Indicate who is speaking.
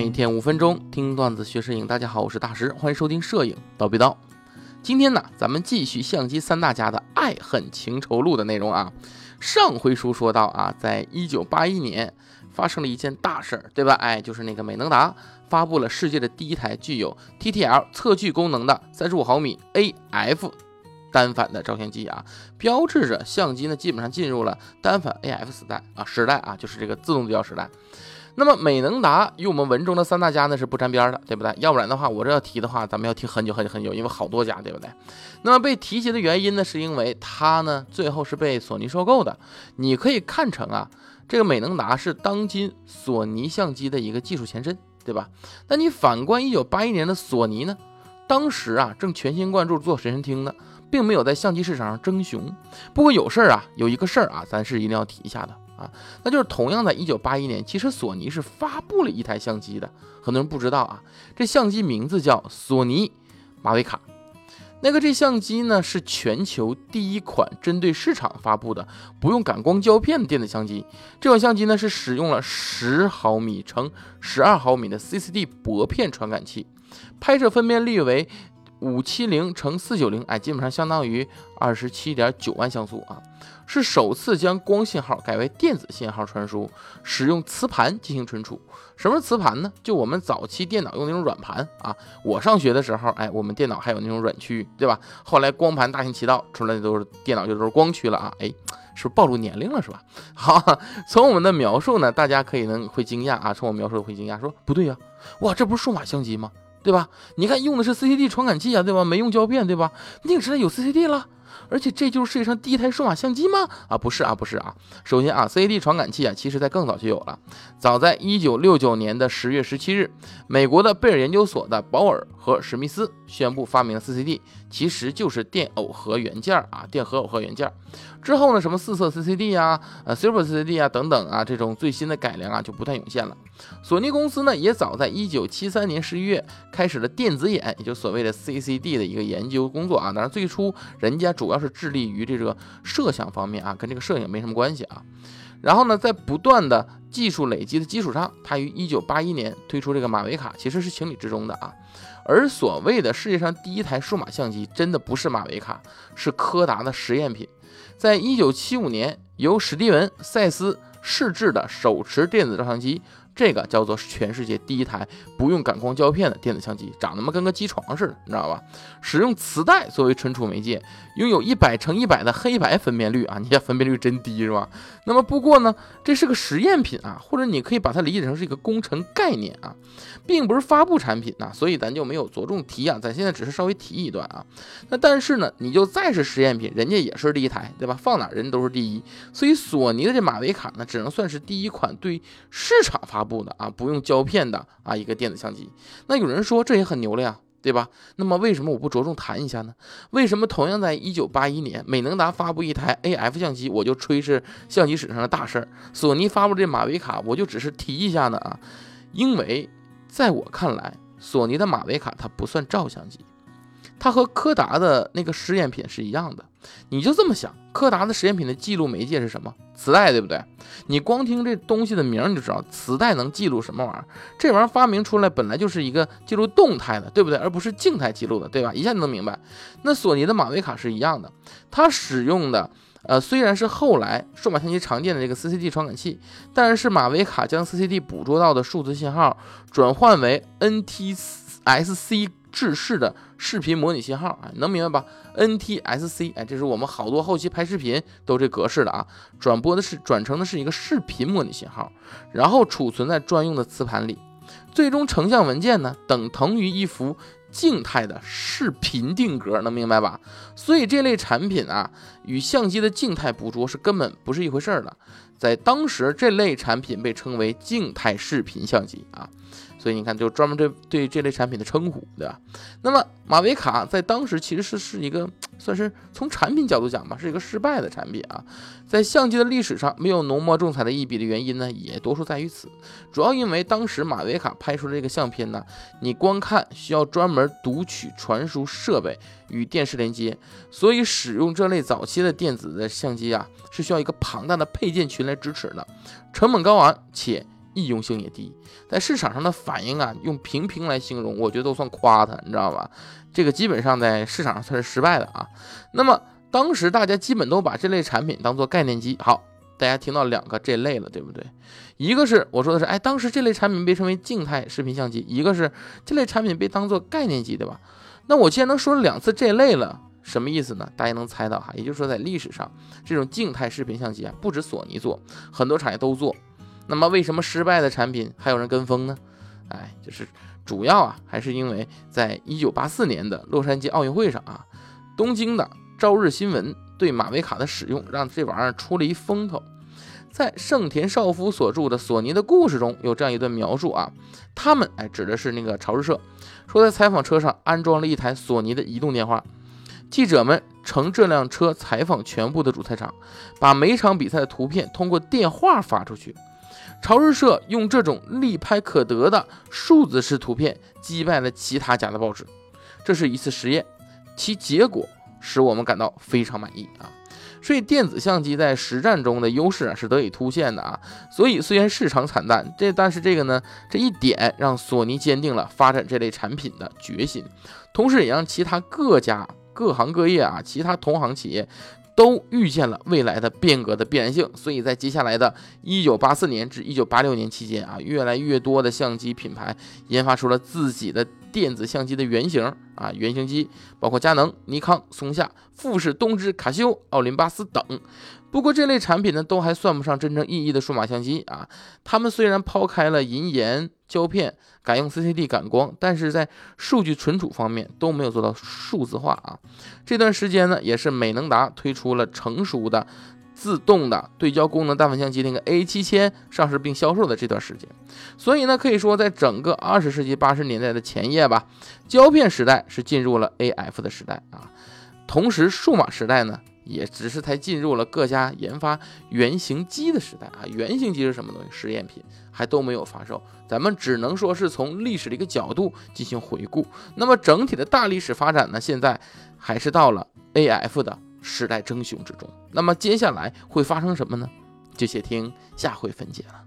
Speaker 1: 每天五分钟听段子学摄影，大家好，我是大师，欢迎收听摄影叨逼叨。今天呢，咱们继续相机三大家的爱恨情仇录的内容啊。上回书说到啊，在一九八一年发生了一件大事儿，对吧？哎，就是那个美能达发布了世界的第一台具有 TTL 测距功能的三十五毫米 AF 单反的照相机啊，标志着相机呢基本上进入了单反 AF 时代啊时代啊，就是这个自动对焦时代。那么美能达与我们文中的三大家呢是不沾边的，对不对？要不然的话，我这要提的话，咱们要提很久很久很久，因为好多家，对不对？那么被提及的原因呢，是因为它呢最后是被索尼收购的。你可以看成啊，这个美能达是当今索尼相机的一个技术前身，对吧？那你反观一九八一年的索尼呢，当时啊正全心贯注做随身听呢，并没有在相机市场上争雄。不过有事儿啊，有一个事儿啊，咱是一定要提一下的。啊，那就是同样在一九八一年，其实索尼是发布了一台相机的，很多人不知道啊。这相机名字叫索尼马维卡。那个这相机呢，是全球第一款针对市场发布的不用感光胶片的电子相机。这款相机呢，是使用了十毫米乘十二毫米的 CCD 薄片传感器，拍摄分辨率为五七零乘四九零，哎，基本上相当于二十七点九万像素啊。是首次将光信号改为电子信号传输，使用磁盘进行存储。什么是磁盘呢？就我们早期电脑用那种软盘啊。我上学的时候，哎，我们电脑还有那种软区，对吧？后来光盘大行其道，出来的都是电脑就都是光驱了啊。哎，是不是暴露年龄了，是吧？好，从我们的描述呢，大家可以能会惊讶啊。从我描述会惊讶，说不对呀，哇，这不是数码相机吗？对吧？你看用的是 CCD 传感器啊，对吧？没用胶片，对吧？那个时代有 CCD 了。而且这就是世界上第一台数码相机吗？啊，不是啊，不是啊。首先啊，CCD 传感器啊，其实在更早就有了。早在一九六九年的十月十七日，美国的贝尔研究所的保尔和史密斯宣布发明了 CCD，其实就是电耦合元件啊，电荷耦合元件。之后呢，什么四色 CCD 啊，呃，Super CCD 啊等等啊，这种最新的改良啊，就不断涌现了。索尼公司呢，也早在一九七三年十一月开始了电子眼，也就所谓的 CCD 的一个研究工作啊。当然，最初人家主要是致力于这个摄像方面啊，跟这个摄影没什么关系啊。然后呢，在不断的技术累积的基础上，他于一九八一年推出这个马维卡，其实是情理之中的啊。而所谓的世界上第一台数码相机，真的不是马维卡，是柯达的实验品。在一九七五年，由史蒂文·塞斯试制的手持电子照相机。这个叫做全世界第一台不用感光胶片的电子相机，长得嘛跟个机床似的，你知道吧？使用磁带作为存储媒介，拥有一百乘一百的黑白分辨率啊！你这分辨率真低是吧？那么不过呢，这是个实验品啊，或者你可以把它理解成是一个工程概念啊，并不是发布产品呐，所以咱就没有着重提啊。咱现在只是稍微提一段啊。那但是呢，你就再是实验品，人家也是第一台，对吧？放哪人都是第一，所以索尼的这马维卡呢，只能算是第一款对市场发布布的啊，不用胶片的啊一个电子相机。那有人说这也很牛了呀。对吧？那么为什么我不着重谈一下呢？为什么同样在一九八一年，美能达发布一台 AF 相机，我就吹是相机史上的大事儿；索尼发布这马维卡，我就只是提一下呢啊？因为在我看来，索尼的马维卡它不算照相机。它和柯达的那个实验品是一样的，你就这么想，柯达的实验品的记录媒介是什么？磁带，对不对？你光听这东西的名你就知道，磁带能记录什么玩意儿？这玩意儿发明出来本来就是一个记录动态的，对不对？而不是静态记录的，对吧？一下就能明白。那索尼的马维卡是一样的，它使用的呃虽然是后来数码相机常见的这个 CCD 传感器，但是马维卡将 CCD 捕捉到的数字信号转换为 NTSC。制式的视频模拟信号啊，能明白吧？NTSC，哎，这是我们好多后期拍视频都这格式的啊，转播的是转成的是一个视频模拟信号，然后储存在专用的磁盘里，最终成像文件呢等同于一幅静态的视频定格，能明白吧？所以这类产品啊，与相机的静态捕捉是根本不是一回事儿的，在当时这类产品被称为静态视频相机啊。所以你看，就专门对对这类产品的称呼，对吧？那么马维卡在当时其实是是一个算是从产品角度讲吧，是一个失败的产品啊。在相机的历史上没有浓墨重彩的一笔的原因呢，也多数在于此。主要因为当时马维卡拍出的这个相片呢，你光看需要专门读取传输设备与电视连接，所以使用这类早期的电子的相机啊，是需要一个庞大的配件群来支持的，成本高昂且。易用性也低，在市场上的反应啊，用平平来形容，我觉得都算夸他，你知道吧？这个基本上在市场上算是失败的啊。那么当时大家基本都把这类产品当做概念机。好，大家听到两个这类了，对不对？一个是我说的是，哎，当时这类产品被称为静态视频相机；一个是这类产品被当做概念机，对吧？那我既然能说两次这类了，什么意思呢？大家能猜到哈？也就是说，在历史上，这种静态视频相机啊，不止索尼做，很多产业都做。那么为什么失败的产品还有人跟风呢？哎，就是主要啊，还是因为在一九八四年的洛杉矶奥运会上啊，东京的朝日新闻对马维卡的使用，让这玩意儿出了一风头。在盛田少夫所著的《索尼的故事》中有这样一段描述啊，他们哎指的是那个朝日社，说在采访车上安装了一台索尼的移动电话，记者们乘这辆车采访全部的主赛场，把每场比赛的图片通过电话发出去。朝日社用这种立拍可得的数字式图片击败了其他家的报纸，这是一次实验，其结果使我们感到非常满意啊。所以电子相机在实战中的优势啊是得以凸显的啊。所以虽然市场惨淡，这但是这个呢这一点让索尼坚定了发展这类产品的决心，同时也让其他各家各行各业啊其他同行企业都预见了未来的变革的必然性。所以在接下来的一九八四年至一九八六年期间啊，越来越多的相机品牌研发出了自己的。电子相机的原型啊，原型机包括佳能、尼康、松下、富士、东芝、卡西欧、奥林巴斯等。不过这类产品呢，都还算不上真正意义的数码相机啊。它们虽然抛开了银盐胶片，改用 CCD 感光，但是在数据存储方面都没有做到数字化啊。这段时间呢，也是美能达推出了成熟的。自动的对焦功能单反相机那个 A 七千上市并销售的这段时间，所以呢，可以说在整个二十世纪八十年代的前夜吧，胶片时代是进入了 AF 的时代啊。同时，数码时代呢，也只是才进入了各家研发原型机的时代啊。原型机是什么东西？实验品还都没有发售，咱们只能说是从历史的一个角度进行回顾。那么整体的大历史发展呢，现在还是到了 AF 的。时代争雄之中，那么接下来会发生什么呢？就且听下回分解了。